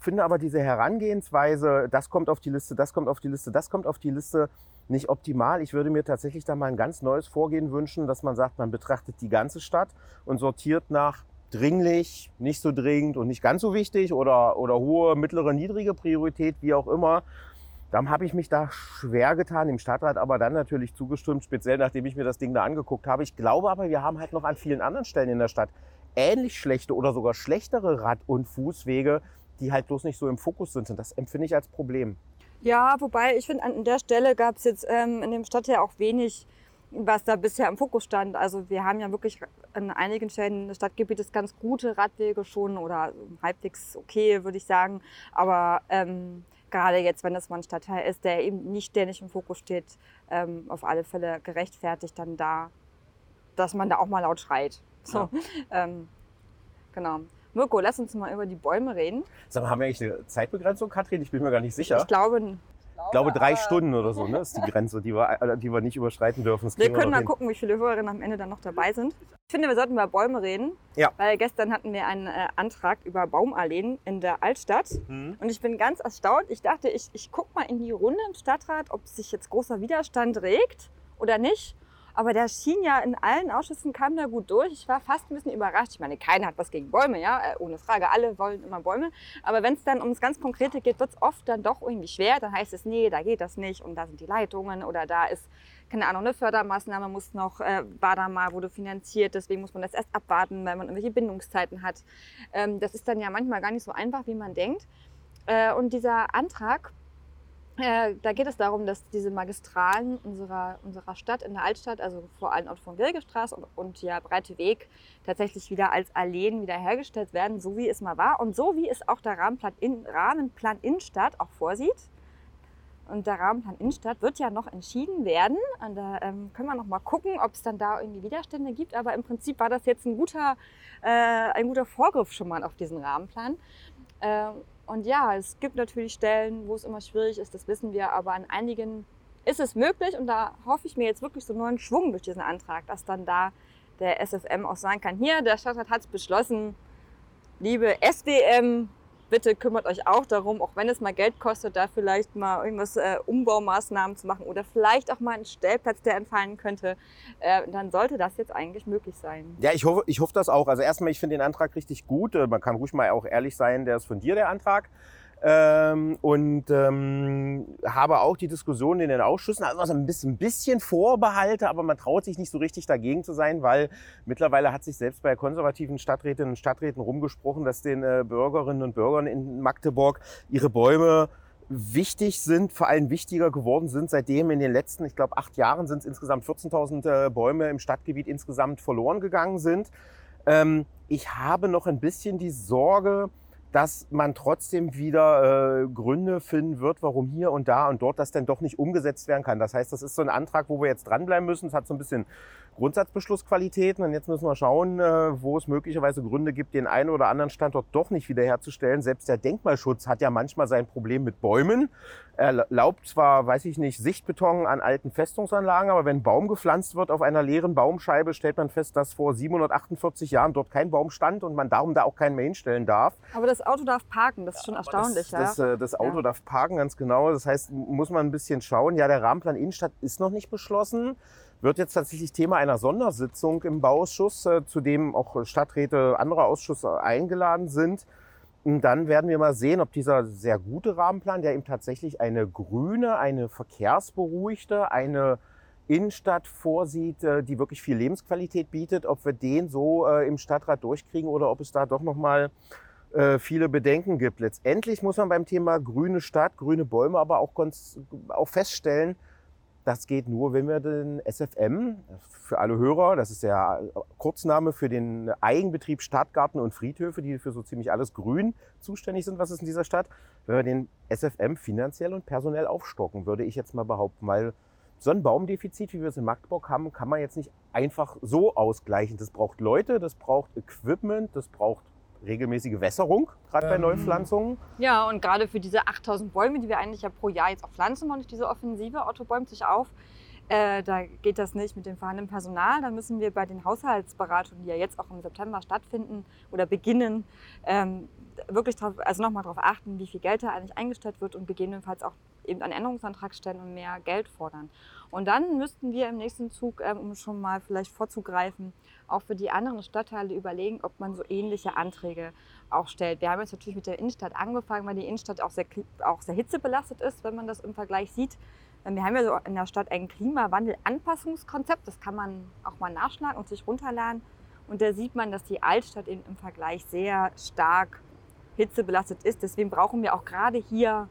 finde aber diese Herangehensweise, das kommt auf die Liste, das kommt auf die Liste, das kommt auf die Liste, nicht optimal. Ich würde mir tatsächlich da mal ein ganz neues Vorgehen wünschen, dass man sagt, man betrachtet die ganze Stadt und sortiert nach dringlich, nicht so dringend und nicht ganz so wichtig oder, oder hohe, mittlere, niedrige Priorität, wie auch immer. Dann habe ich mich da schwer getan, im Stadtrat aber dann natürlich zugestimmt, speziell nachdem ich mir das Ding da angeguckt habe. Ich glaube aber, wir haben halt noch an vielen anderen Stellen in der Stadt ähnlich schlechte oder sogar schlechtere Rad- und Fußwege, die halt bloß nicht so im Fokus sind. Und das empfinde ich als Problem. Ja, wobei ich finde, an der Stelle gab es jetzt ähm, in dem Stadtteil auch wenig, was da bisher im Fokus stand. Also wir haben ja wirklich an einigen Stellen des Stadtgebietes ganz gute Radwege schon oder halbwegs okay, würde ich sagen. Aber ähm, gerade jetzt, wenn das mal ein Stadtteil ist, der eben nicht, der nicht im Fokus steht, ähm, auf alle Fälle gerechtfertigt dann da, dass man da auch mal laut schreit. So, ja. ähm, genau. Mirko, lass uns mal über die Bäume reden. Sag mal, haben wir eigentlich eine Zeitbegrenzung, Katrin? Ich bin mir gar nicht sicher. Ich glaube, ich glaube, drei Stunden oder so ne, ist die Grenze, die wir, äh, die wir nicht überschreiten dürfen. Das wir können mal hin. gucken, wie viele Hörerinnen am Ende dann noch dabei sind. Ich finde, wir sollten über Bäume reden. Ja. Weil gestern hatten wir einen äh, Antrag über Baumalleen in der Altstadt. Mhm. Und ich bin ganz erstaunt. Ich dachte, ich, ich gucke mal in die Runde im Stadtrat, ob sich jetzt großer Widerstand regt oder nicht. Aber der schien ja in allen Ausschüssen, kam da gut durch. Ich war fast ein bisschen überrascht. Ich meine, keiner hat was gegen Bäume, ja, äh, ohne Frage. Alle wollen immer Bäume. Aber wenn es dann ums ganz Konkrete geht, wird es oft dann doch irgendwie schwer. Dann heißt es, nee, da geht das nicht und da sind die Leitungen oder da ist, keine Ahnung, eine Fördermaßnahme muss noch, äh, war da mal, wurde finanziert. Deswegen muss man das erst abwarten, weil man irgendwelche Bindungszeiten hat. Ähm, das ist dann ja manchmal gar nicht so einfach, wie man denkt. Äh, und dieser Antrag, äh, da geht es darum, dass diese Magistralen unserer, unserer Stadt, in der Altstadt, also vor allem auch von Wilgestraße und, und der Breite Weg, tatsächlich wieder als Alleen wiederhergestellt werden, so wie es mal war und so wie es auch der Rahmenplan, in, Rahmenplan Innenstadt auch vorsieht. Und der Rahmenplan Innenstadt wird ja noch entschieden werden. Und da ähm, können wir noch mal gucken, ob es dann da irgendwie Widerstände gibt. Aber im Prinzip war das jetzt ein guter, äh, ein guter Vorgriff schon mal auf diesen Rahmenplan. Äh, und ja, es gibt natürlich Stellen, wo es immer schwierig ist, das wissen wir, aber an einigen ist es möglich und da hoffe ich mir jetzt wirklich so einen neuen Schwung durch diesen Antrag, dass dann da der SFM auch sagen kann, hier, der Stadtrat hat es beschlossen, liebe SWM, bitte kümmert euch auch darum, auch wenn es mal Geld kostet, da vielleicht mal irgendwas äh, Umbaumaßnahmen zu machen oder vielleicht auch mal einen Stellplatz, der entfallen könnte, äh, dann sollte das jetzt eigentlich möglich sein. Ja, ich hoffe, ich hoffe das auch. Also erstmal, ich finde den Antrag richtig gut. Äh, man kann ruhig mal auch ehrlich sein, der ist von dir, der Antrag. Ähm, und ähm, habe auch die Diskussion in den Ausschüssen, also ein bisschen, bisschen Vorbehalte, aber man traut sich nicht so richtig dagegen zu sein, weil mittlerweile hat sich selbst bei konservativen Stadträtinnen und Stadträten rumgesprochen, dass den äh, Bürgerinnen und Bürgern in Magdeburg ihre Bäume wichtig sind, vor allem wichtiger geworden sind, seitdem in den letzten, ich glaube, acht Jahren sind es insgesamt 14.000 äh, Bäume im Stadtgebiet insgesamt verloren gegangen sind. Ähm, ich habe noch ein bisschen die Sorge, dass man trotzdem wieder äh, Gründe finden wird, warum hier und da und dort das denn doch nicht umgesetzt werden kann. Das heißt, das ist so ein Antrag, wo wir jetzt dranbleiben müssen. Es hat so ein bisschen Grundsatzbeschlussqualitäten und jetzt müssen wir schauen, äh, wo es möglicherweise Gründe gibt, den einen oder anderen Standort doch nicht wiederherzustellen. Selbst der Denkmalschutz hat ja manchmal sein Problem mit Bäumen. Er erlaubt zwar, weiß ich nicht, Sichtbeton an alten Festungsanlagen, aber wenn ein Baum gepflanzt wird auf einer leeren Baumscheibe, stellt man fest, dass vor 748 Jahren dort kein Baum stand und man darum da auch keinen mehr hinstellen darf. Aber das Auto darf parken, das ist schon erstaunlich. Das, ja? das, das Auto ja. darf parken, ganz genau. Das heißt, muss man ein bisschen schauen. Ja, der Rahmenplan Innenstadt ist noch nicht beschlossen wird jetzt tatsächlich Thema einer Sondersitzung im Bauausschuss, äh, zu dem auch Stadträte anderer Ausschüsse eingeladen sind. Und dann werden wir mal sehen, ob dieser sehr gute Rahmenplan, der eben tatsächlich eine grüne, eine verkehrsberuhigte, eine Innenstadt vorsieht, äh, die wirklich viel Lebensqualität bietet, ob wir den so äh, im Stadtrat durchkriegen oder ob es da doch noch mal viele Bedenken gibt. Letztendlich muss man beim Thema grüne Stadt, grüne Bäume aber auch, auch feststellen, das geht nur, wenn wir den SFM, für alle Hörer, das ist der Kurzname für den Eigenbetrieb Stadtgarten und Friedhöfe, die für so ziemlich alles Grün zuständig sind, was ist in dieser Stadt, wenn wir den SFM finanziell und personell aufstocken, würde ich jetzt mal behaupten, weil so ein Baumdefizit, wie wir es in Magdeburg haben, kann man jetzt nicht einfach so ausgleichen. Das braucht Leute, das braucht Equipment, das braucht regelmäßige Wässerung, gerade ähm. bei Neupflanzungen. Ja, und gerade für diese 8000 Bäume, die wir eigentlich ja pro Jahr jetzt auch pflanzen und diese Offensive, Otto bäumt sich auf, äh, da geht das nicht mit dem vorhandenen Personal. Da müssen wir bei den Haushaltsberatungen, die ja jetzt auch im September stattfinden oder beginnen, ähm, wirklich drauf, also nochmal darauf achten, wie viel Geld da eigentlich eingestellt wird und gegebenenfalls auch eben einen Änderungsantrag stellen und mehr Geld fordern. Und dann müssten wir im nächsten Zug, ähm, um schon mal vielleicht vorzugreifen, auch für die anderen Stadtteile überlegen, ob man so ähnliche Anträge auch stellt. Wir haben jetzt natürlich mit der Innenstadt angefangen, weil die Innenstadt auch sehr, auch sehr hitzebelastet ist, wenn man das im Vergleich sieht. Ähm, wir haben ja so in der Stadt ein Klimawandel-Anpassungskonzept, das kann man auch mal nachschlagen und sich runterladen. Und da sieht man, dass die Altstadt eben im Vergleich sehr stark hitzebelastet ist. Deswegen brauchen wir auch gerade hier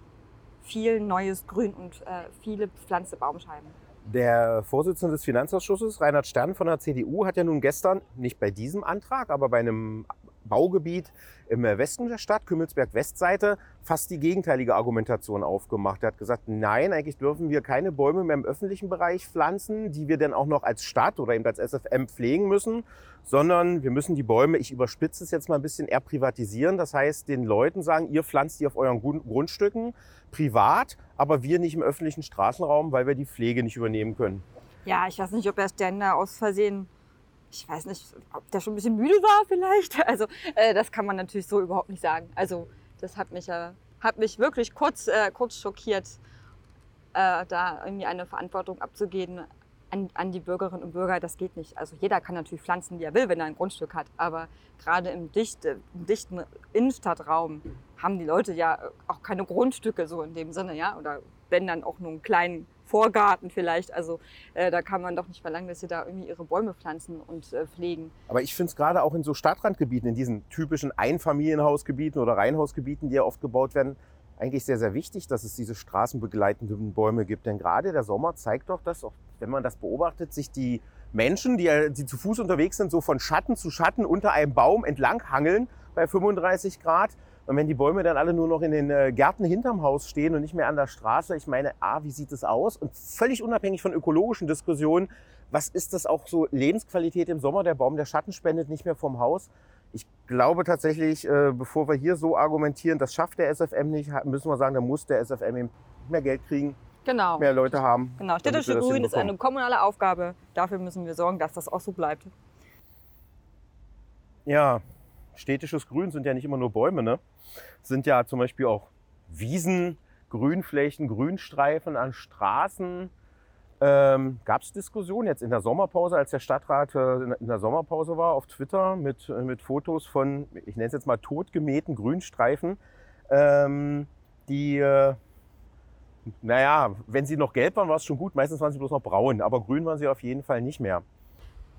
viel neues Grün und äh, viele pflanzte Baumscheiben. Der Vorsitzende des Finanzausschusses, Reinhard Stern von der CDU, hat ja nun gestern, nicht bei diesem Antrag, aber bei einem Baugebiet im Westen der Stadt, Kümmelsberg-Westseite, fast die gegenteilige Argumentation aufgemacht. Er hat gesagt, nein, eigentlich dürfen wir keine Bäume mehr im öffentlichen Bereich pflanzen, die wir dann auch noch als Stadt oder eben als SFM pflegen müssen, sondern wir müssen die Bäume, ich überspitze es jetzt mal ein bisschen, eher privatisieren. Das heißt, den Leuten sagen, ihr pflanzt die auf euren Grundstücken privat, aber wir nicht im öffentlichen Straßenraum, weil wir die Pflege nicht übernehmen können. Ja, ich weiß nicht, ob er Stände aus Versehen ich weiß nicht, ob der schon ein bisschen müde war vielleicht. <laughs> Also äh, das kann man natürlich so überhaupt nicht sagen. Also das hat mich, äh, hat mich wirklich kurz, äh, kurz schockiert, äh, da irgendwie eine Verantwortung abzugeben an, an, die Bürgerinnen und Bürger. Das geht nicht. Also jeder kann natürlich pflanzen, wie er will, wenn er ein Grundstück hat. Aber gerade im, dichte, im dichten Innenstadtraum haben die Leute ja auch keine Grundstücke so in dem Sinne, ja. Oder wenn dann auch nur einen kleinen Vorgarten vielleicht. Also äh, da kann man doch nicht verlangen, dass sie da irgendwie ihre Bäume pflanzen und äh, pflegen. Aber ich finde es gerade auch in so Stadtrandgebieten, in diesen typischen Einfamilienhausgebieten oder Reihenhausgebieten, die ja oft gebaut werden, eigentlich sehr, sehr wichtig, dass es diese straßenbegleitenden Bäume gibt. Denn gerade der Sommer zeigt doch, dass, auch wenn man das beobachtet, sich die Menschen, die, die zu Fuß unterwegs sind, so von Schatten zu Schatten unter einem Baum entlang hangeln bei 35 Grad. Und wenn die Bäume dann alle nur noch in den äh, Gärten hinterm Haus stehen und nicht mehr an der Straße, ich meine, A, wie sieht es aus? Und völlig unabhängig von ökologischen Diskussionen, was ist das auch so Lebensqualität im Sommer? Der Baum, der Schatten spendet nicht mehr vom Haus. Ich glaube tatsächlich, äh, bevor wir hier so argumentieren, das schafft der SFM nicht, müssen wir sagen, da muss der SFM eben mehr Geld kriegen. Genau. Mehr Leute haben. Genau, städtische Grün ist eine kommunale Aufgabe. Dafür müssen wir sorgen, dass das auch so bleibt. Ja, städtisches Grün sind ja nicht immer nur Bäume, ne? Sind ja zum Beispiel auch Wiesen, Grünflächen, Grünstreifen an Straßen. Ähm, Gab es Diskussionen jetzt in der Sommerpause, als der Stadtrat äh, in der Sommerpause war, auf Twitter mit, äh, mit Fotos von, ich nenne es jetzt mal totgemähten Grünstreifen, ähm, die, äh, naja, wenn sie noch gelb waren, war es schon gut. Meistens waren sie bloß noch braun, aber grün waren sie auf jeden Fall nicht mehr.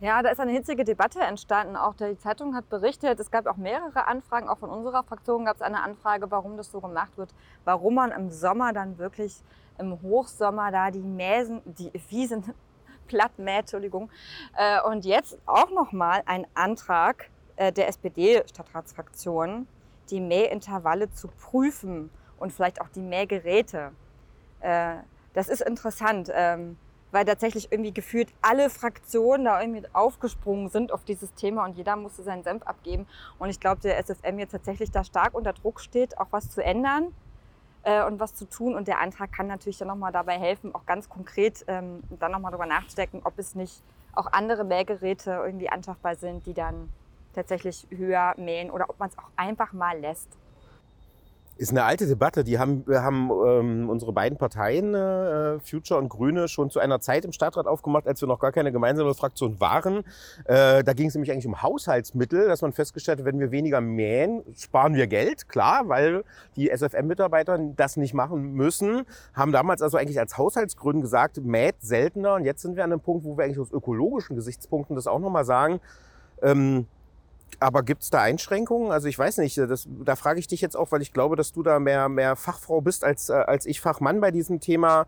Ja, da ist eine hitzige Debatte entstanden. Auch die Zeitung hat berichtet, es gab auch mehrere Anfragen, auch von unserer Fraktion gab es eine Anfrage, warum das so gemacht wird, warum man im Sommer dann wirklich im Hochsommer da die Mäsen, die Wiesen <laughs> platt mäht, Entschuldigung. Äh, und jetzt auch nochmal ein Antrag äh, der SPD-Stadtratsfraktion, die Mähintervalle zu prüfen und vielleicht auch die Mähgeräte. Äh, das ist interessant. Weil tatsächlich irgendwie gefühlt alle Fraktionen da irgendwie aufgesprungen sind auf dieses Thema und jeder musste seinen Senf abgeben. Und ich glaube, der SFM jetzt tatsächlich da stark unter Druck steht, auch was zu ändern äh, und was zu tun. Und der Antrag kann natürlich dann nochmal dabei helfen, auch ganz konkret ähm, dann nochmal darüber nachzudenken, ob es nicht auch andere Mähgeräte irgendwie anschaffbar sind, die dann tatsächlich höher mähen oder ob man es auch einfach mal lässt. Ist eine alte Debatte. Die haben, haben ähm, unsere beiden Parteien, äh, Future und Grüne, schon zu einer Zeit im Stadtrat aufgemacht, als wir noch gar keine gemeinsame Fraktion waren. Äh, da ging es nämlich eigentlich um Haushaltsmittel, dass man festgestellt hat, wenn wir weniger mähen, sparen wir Geld, klar, weil die SFM-Mitarbeiter das nicht machen müssen. Haben damals also eigentlich als Haushaltsgründen gesagt, mäht seltener. Und jetzt sind wir an einem Punkt, wo wir eigentlich aus ökologischen Gesichtspunkten das auch nochmal sagen. Ähm, aber gibt es da Einschränkungen? Also ich weiß nicht, das, da frage ich dich jetzt auch, weil ich glaube, dass du da mehr, mehr Fachfrau bist als, äh, als ich Fachmann bei diesem Thema.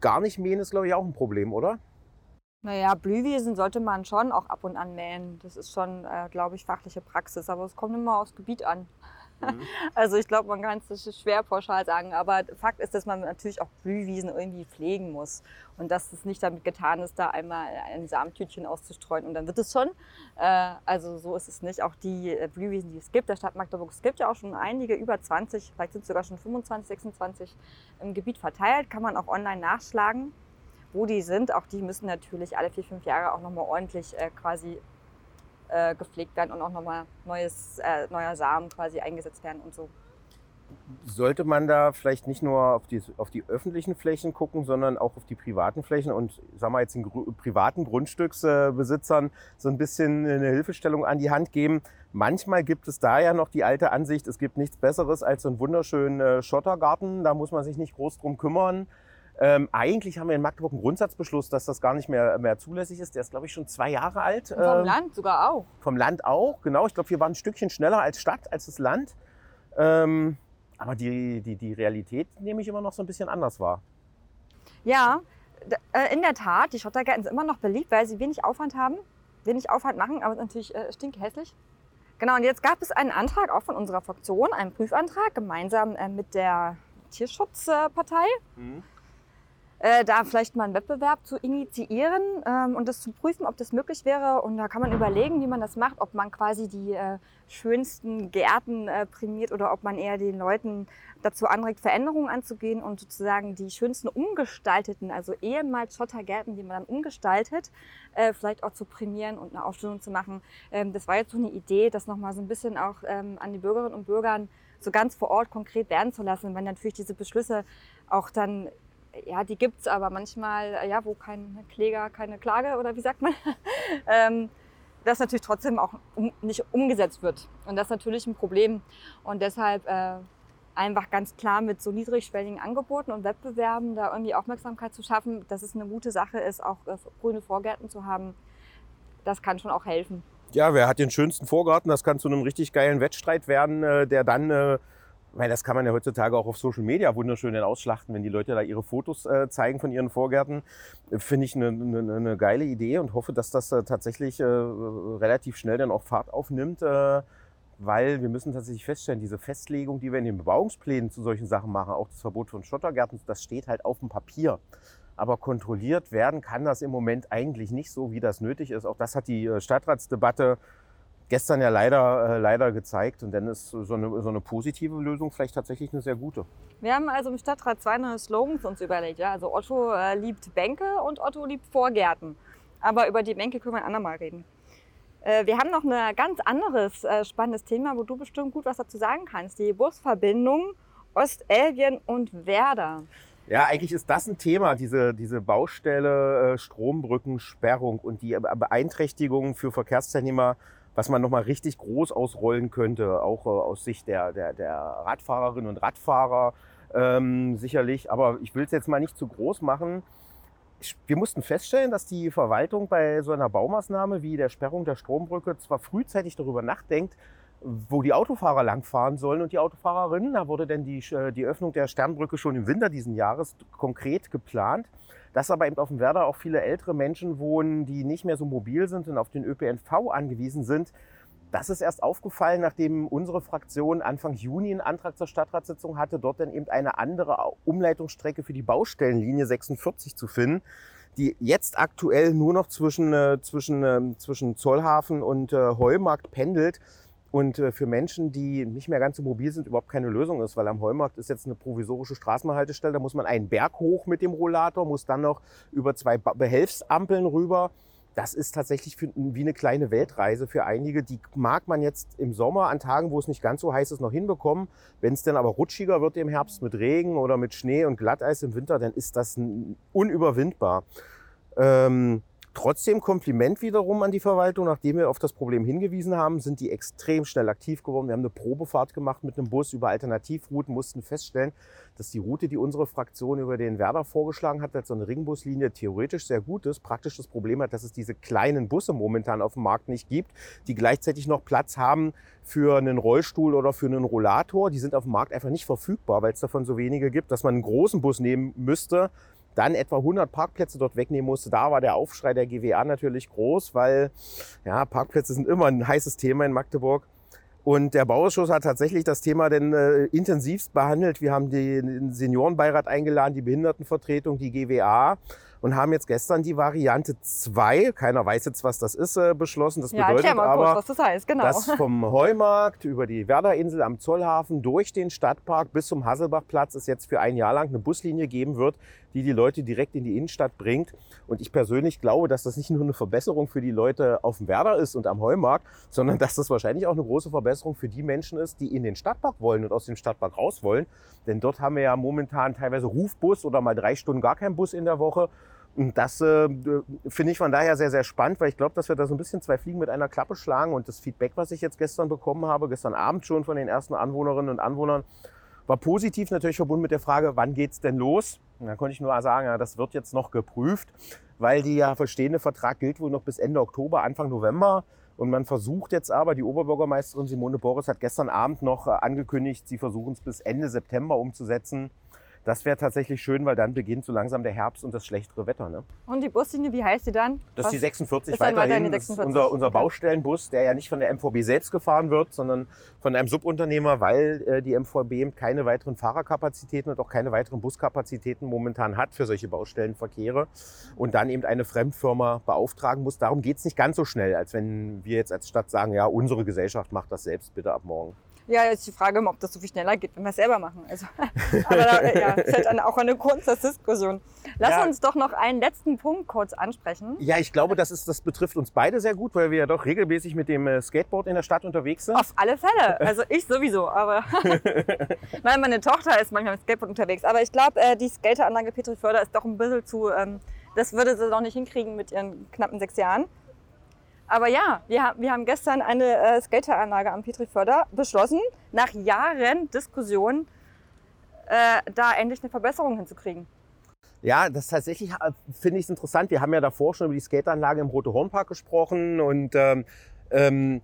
Gar nicht mähen ist, glaube ich, auch ein Problem, oder? Naja, Blühwiesen sollte man schon auch ab und an mähen. Das ist schon, äh, glaube ich, fachliche Praxis. Aber es kommt immer aufs Gebiet an. Mhm. <laughs> Also ich glaube, man kann es schwer pauschal sagen, aber Fakt ist, dass man natürlich auch Blühwiesen irgendwie pflegen muss und dass es nicht damit getan ist, da einmal ein Samentütchen auszustreuen und dann wird es schon. Äh, also so ist es nicht. Auch die äh, Blühwiesen, die es gibt, der Stadt Magdeburg, es gibt ja auch schon einige, über 20, vielleicht sind es sogar schon 25, 26 im Gebiet verteilt, kann man auch online nachschlagen wo die sind. Auch die müssen natürlich alle vier, fünf Jahre auch nochmal ordentlich äh, quasi äh, gepflegt werden und auch nochmal neues, äh, neuer Samen quasi eingesetzt werden und so. Sollte man da vielleicht nicht nur auf die, auf die öffentlichen Flächen gucken, sondern auch auf die privaten Flächen und sagen wir jetzt den privaten Grundstücksbesitzern so ein bisschen eine Hilfestellung an die Hand geben? Manchmal gibt es da ja noch die alte Ansicht, es gibt nichts Besseres als so einen wunderschönen äh, Schottergarten, da muss man sich nicht groß drum kümmern. Ähm, eigentlich haben wir in Magdeburg einen Grundsatzbeschluss, dass das gar nicht mehr, mehr zulässig ist. Der ist, glaube ich, schon zwei Jahre alt. Und vom ähm, Land sogar auch. Vom Land auch, genau. Ich glaube, wir waren ein Stückchen schneller als Stadt, als das Land. Ähm, aber die, die, die Realität nehme ich immer noch so ein bisschen anders wahr. Ja, äh, in der Tat, die Schottergärten sind immer noch beliebt, weil sie wenig Aufwand haben, wenig Aufwand machen, aber natürlich äh, stinkhässlich. Genau, und jetzt gab es einen Antrag auch von unserer Fraktion, einen Prüfantrag, gemeinsam äh, mit der Tierschutzpartei. Mhm äh, da vielleicht mal einen Wettbewerb zu initiieren ähm, und das zu prüfen, ob das möglich wäre. Und da kann man überlegen, wie man das macht, ob man quasi die äh, schönsten Gärten äh, prämiert oder ob man eher den Leuten dazu anregt, Veränderungen anzugehen und sozusagen die schönsten umgestalteten, also ehemals Schottergärten, die man dann umgestaltet, äh, vielleicht auch zu prämieren und eine Aufstellung zu machen. Ähm, das war jetzt so eine Idee, das nochmal so ein bisschen auch ähm, an die Bürgerinnen und Bürgern so ganz vor Ort konkret werden zu lassen, wenn natürlich diese Beschlüsse auch dann ja, die gibt es aber manchmal, äh, ja, wo kein Kläger, keine Klage oder wie sagt man, <laughs> ähm, das natürlich trotzdem auch um, nicht umgesetzt wird. Und das ist natürlich ein Problem. Und deshalb äh, einfach ganz klar mit so niedrigschwelligen Angeboten und Wettbewerben da irgendwie Aufmerksamkeit zu schaffen, dass es eine gute Sache ist, auch äh, grüne Vorgärten zu haben, das kann schon auch helfen. Ja, wer hat den schönsten Vorgarten? Das kann zu einem richtig geilen Wettstreit werden, äh, der dann äh, weil das kann man ja heutzutage auch auf Social Media wunderschön ausschlachten, wenn die Leute da ihre Fotos äh, zeigen von ihren Vorgärten. Finde ich eine, eine, eine, geile Idee und hoffe, dass das äh, tatsächlich äh, relativ schnell dann auch Fahrt aufnimmt. Äh, weil wir müssen tatsächlich feststellen, diese Festlegung, die wir in den Bebauungsplänen zu solchen Sachen machen, auch das Verbot von Schottergärten, das steht halt auf dem Papier. Aber kontrolliert werden kann das im Moment eigentlich nicht so, wie das nötig ist. Auch das hat die äh, Stadtratsdebatte gestern ja leider, äh, leider gezeigt. Und dann ist so eine, so eine positive Lösung vielleicht tatsächlich eine sehr gute. Wir haben also im Stadtrat zwei neue Slogans uns überlegt. Ja? Also Otto äh, liebt Bänke und Otto liebt Vorgärten. Aber über die Bänke können wir ein andermal reden. Äh, wir haben noch ein ganz anderes äh, spannendes Thema, wo du bestimmt gut was dazu sagen kannst. Die Busverbindung Ostelbien und Werder. Ja, eigentlich ist das ein Thema, diese, diese Baustelle, äh, Strombrückensperrung und die Beeinträchtigungen für Verkehrsteilnehmer was man nochmal richtig groß ausrollen könnte, auch äh, aus Sicht der, der, der Radfahrerinnen und Radfahrer ähm, sicherlich. Aber ich will es jetzt mal nicht zu groß machen. Wir mussten feststellen, dass die Verwaltung bei so einer Baumaßnahme wie der Sperrung der Strombrücke zwar frühzeitig darüber nachdenkt, wo die Autofahrer langfahren sollen und die Autofahrerinnen. Da wurde denn die, äh, die Öffnung der Sternbrücke schon im Winter diesen Jahres konkret geplant dass aber eben auf dem Werder auch viele ältere Menschen wohnen, die nicht mehr so mobil sind und auf den ÖPNV angewiesen sind. Das ist erst aufgefallen, nachdem unsere Fraktion Anfang Juni einen Antrag zur Stadtratssitzung hatte, dort dann eben eine andere Umleitungsstrecke für die Baustellenlinie 46 zu finden, die jetzt aktuell nur noch zwischen, äh, zwischen, äh, zwischen Zollhafen und äh, Heumarkt pendelt und äh, für Menschen, die nicht mehr ganz so mobil sind, überhaupt keine Lösung ist, weil am Heumarkt ist jetzt eine provisorische Straßenhaltestelle, da muss man einen Berg hoch mit dem Rollator, muss dann noch über zwei Behelfsampeln rüber. Das ist tatsächlich für, wie eine kleine Weltreise für einige. Die mag man jetzt im Sommer an Tagen, wo es nicht ganz so heiß ist, noch hinbekommen. Wenn es dann aber rutschiger wird im Herbst mit Regen oder mit Schnee und Glatteis im Winter, dann ist das unüberwindbar. Ähm, Trotzdem Kompliment wiederum an die Verwaltung. Nachdem wir auf das Problem hingewiesen haben, sind die extrem schnell aktiv geworden. Wir haben eine Probefahrt gemacht mit einem Bus über Alternativrouten, mussten feststellen, dass die Route, die unsere Fraktion über den Werder vorgeschlagen hat, als so eine Ringbuslinie theoretisch sehr gut ist. Praktisch das Problem hat, dass es diese kleinen Busse momentan auf dem Markt nicht gibt, die gleichzeitig noch Platz haben für einen Rollstuhl oder für einen Rollator. Die sind auf dem Markt einfach nicht verfügbar, weil es davon so wenige gibt, dass man einen großen Bus nehmen müsste dann etwa 100 Parkplätze dort wegnehmen musste. Da war der Aufschrei der GWA natürlich groß, weil ja, Parkplätze sind immer ein heißes Thema in Magdeburg. Und der Bauausschuss hat tatsächlich das Thema denn äh, intensivst behandelt. Wir haben den Seniorenbeirat eingeladen, die Behindertenvertretung, die GWA und haben jetzt gestern die Variante 2, keiner weiß jetzt, was das ist, äh, beschlossen. Das ja, bedeutet mal aber, kurz, was das heißt, genau. dass vom Heumarkt über die Werderinsel am Zollhafen durch den Stadtpark bis zum Hasselbachplatz es jetzt für ein Jahr lang eine Buslinie geben wird, die die Leute direkt in die Innenstadt bringt. Und ich persönlich glaube, dass das nicht nur eine Verbesserung für die Leute auf dem Werder ist und am Heumarkt, sondern dass das wahrscheinlich auch eine große Verbesserung für die Menschen ist, die in den Stadtpark wollen und aus dem Stadtpark raus wollen. Denn dort haben wir ja momentan teilweise Rufbus oder mal drei Stunden gar keinen Bus in der Woche. Und das äh, finde ich von daher sehr, sehr spannend, weil ich glaube, dass wir da so ein bisschen zwei Fliegen mit einer Klappe schlagen. Und das Feedback, was ich jetzt gestern bekommen habe, gestern Abend schon von den ersten Anwohnerinnen und Anwohnern, war positiv natürlich verbunden mit der Frage, wann geht's denn los? Und da konnte ich nur sagen, ja, das wird jetzt noch geprüft, weil der ja verstehende Vertrag gilt wohl noch bis Ende Oktober, Anfang November. Und man versucht jetzt aber, die Oberbürgermeisterin Simone Boris hat gestern Abend noch äh, angekündigt, sie versuchen es bis Ende September umzusetzen. Das wäre tatsächlich schön, weil dann beginnt so langsam der Herbst und das schlechtere Wetter. Ne? Und die Buslinie, wie heißt die dann? Das ist die 46 Ist weiterhin. weiterhin die Das ist 46. unser, unser. Baustellenbus, der ja nicht von der MVB selbst gefahren wird, sondern von einem Subunternehmer, weil äh, die MVB eben keine weiteren Fahrerkapazitäten und auch keine weiteren Buskapazitäten momentan hat für solche Baustellenverkehre und dann eben eine Fremdfirma beauftragen muss. Darum geht es nicht ganz so schnell, als wenn wir jetzt als Stadt sagen, ja, unsere Gesellschaft macht das selbst bitte ab morgen. Ja, jetzt die Frage, ob das so viel schneller geht, wenn wir es selber machen. Also, <laughs> aber da, ja, ist halt auch eine Grundsatzdiskussion. Lass Ja. uns doch noch einen letzten Punkt kurz ansprechen. Ja, ich glaube, das, ist, das betrifft uns beide sehr gut, weil wir ja doch regelmäßig mit dem äh, Skateboard in der Stadt unterwegs sind. Auf alle Fälle. <laughs> Also ich sowieso, aber <laughs> Nein, meine Tochter ist manchmal mit Skateboard unterwegs. Aber ich glaube, äh, die Skateranlage Petri Förder ist doch ein bisschen zu. Ähm, das würde sie noch nicht hinkriegen mit ihren knappen sechs Jahren. Aber ja, wir, haben- wir haben gestern eine äh, Skateranlage am Petri Förder beschlossen, nach Jahren Diskussion äh, da endlich eine Verbesserung hinzukriegen. Ja, das tatsächlich äh, finde ich es interessant. Wir haben ja davor schon über die Skateanlage im Rote Hornpark gesprochen und ähm, ähm,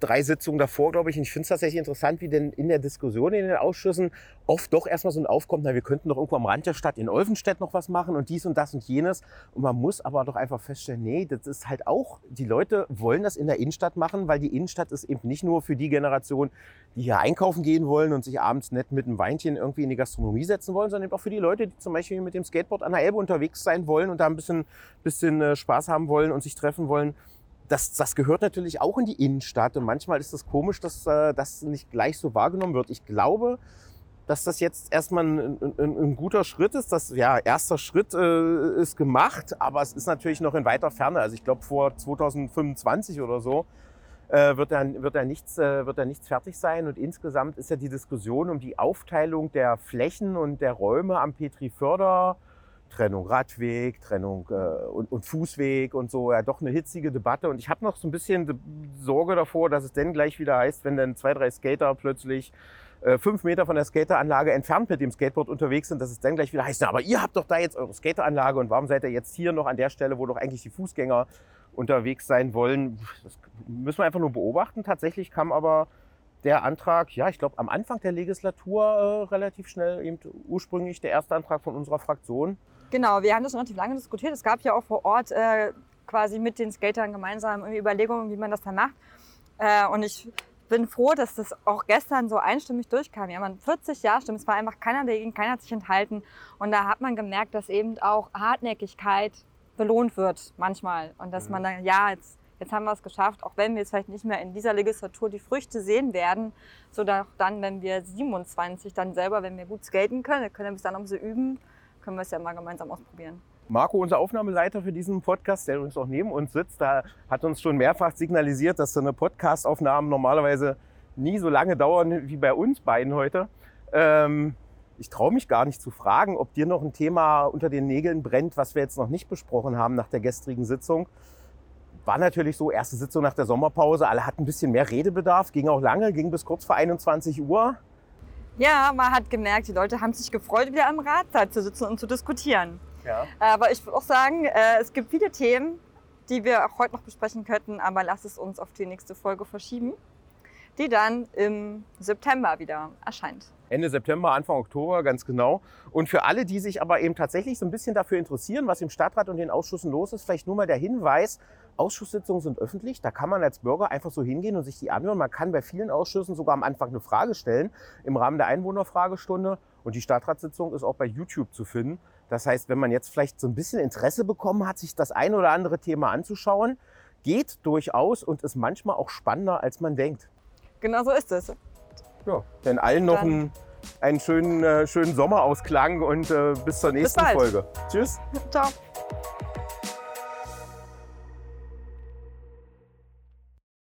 drei Sitzungen davor, glaube ich. Und ich finde es tatsächlich interessant, wie denn in der Diskussion in den Ausschüssen oft doch erstmal so ein Aufkommt, na, wir könnten doch irgendwo am Rand der Stadt in Olvenstedt noch was machen und dies und das und jenes. Und man muss aber doch einfach feststellen, nee, das ist halt auch, die Leute wollen das in der Innenstadt machen, weil die Innenstadt ist eben nicht nur für die Generation, die hier einkaufen gehen wollen und sich abends nett mit einem Weinchen irgendwie in die Gastronomie setzen wollen, sondern eben auch für die Leute, die zum Beispiel mit dem Skateboard an der Elbe unterwegs sein wollen und da ein bisschen, bisschen äh, Spaß haben wollen und sich treffen wollen. Das, das gehört natürlich auch in die Innenstadt und manchmal ist es komisch, dass äh, das nicht gleich so wahrgenommen wird. Ich glaube, dass das jetzt erstmal ein, ein, ein guter Schritt ist. Das ja, erster Schritt äh, ist gemacht, aber es ist natürlich noch in weiter Ferne. Also ich glaube vor 2025 oder so äh, wird, da, wird, da nichts, äh, wird da nichts fertig sein. Und insgesamt ist ja die Diskussion um die Aufteilung der Flächen und der Räume am Petri Förder, Trennung Radweg, Trennung äh, und, und Fußweg und so, ja doch eine hitzige Debatte. Und ich habe noch so ein bisschen Sorge davor, dass es dann gleich wieder heißt, wenn dann zwei, drei Skater plötzlich äh, fünf Meter von der Skateranlage entfernt mit dem Skateboard unterwegs sind, dass es dann gleich wieder heißt, na, aber ihr habt doch da jetzt eure Skateranlage und warum seid ihr jetzt hier noch an der Stelle, wo doch eigentlich die Fußgänger unterwegs sein wollen? Das müssen wir einfach nur beobachten. Tatsächlich kam aber der Antrag, ja, ich glaube am Anfang der Legislatur äh, relativ schnell, eben ursprünglich der erste Antrag von unserer Fraktion. Genau, wir haben das schon relativ lange diskutiert. Es gab ja auch vor Ort äh, quasi mit den Skatern gemeinsam Überlegungen, wie man das dann macht. Äh, und ich bin froh, dass das auch gestern so einstimmig durchkam. Ja, man 40 Ja-Stimmen, es war einfach keiner dagegen, keiner hat sich enthalten. Und da hat man gemerkt, dass eben auch Hartnäckigkeit belohnt wird manchmal. Und dass man dann, ja, jetzt, jetzt haben wir es geschafft, auch wenn wir jetzt vielleicht nicht mehr in dieser Legislatur die Früchte sehen werden, so dann, wenn wir 27 dann selber, wenn wir gut skaten können, können wir bis dann noch bisschen üben, können wir es ja mal gemeinsam ausprobieren. Marco, unser Aufnahmeleiter für diesen Podcast, der übrigens auch neben uns sitzt, da hat uns schon mehrfach signalisiert, dass so eine Podcast-Aufnahmen normalerweise nie so lange dauern wie bei uns beiden heute. Ähm, ich traue mich gar nicht zu fragen, ob dir noch ein Thema unter den Nägeln brennt, was wir jetzt noch nicht besprochen haben nach der gestrigen Sitzung. War natürlich so, erste Sitzung nach der Sommerpause, alle hatten ein bisschen mehr Redebedarf, ging auch lange, ging bis kurz vor 21 Uhr. Ja, man hat gemerkt, die Leute haben sich gefreut, wieder am Ratsaal zu sitzen und zu diskutieren. Ja. Aber ich würde auch sagen, äh, es gibt viele Themen, die wir auch heute noch besprechen könnten, aber lass es uns auf die nächste Folge verschieben, die dann im September wieder erscheint. Ende September, Anfang Oktober, ganz genau. Und für alle, die sich aber eben tatsächlich so ein bisschen dafür interessieren, was im Stadtrat und den Ausschüssen los ist, vielleicht nur mal der Hinweis, Ausschusssitzungen sind öffentlich. Da kann man als Bürger einfach so hingehen und sich die anhören. Man kann bei vielen Ausschüssen sogar am Anfang eine Frage stellen im Rahmen der Einwohnerfragestunde. Und die Stadtratssitzung ist auch bei YouTube zu finden. Das heißt, wenn man jetzt vielleicht so ein bisschen Interesse bekommen hat, sich das ein oder andere Thema anzuschauen, geht durchaus und ist manchmal auch spannender, als man denkt. Genau so ist es. Ja, denn allen noch einen, einen schönen, äh, schönen Sommerausklang und äh, bis zur nächsten bald. Folge. Tschüss. <laughs> Ciao.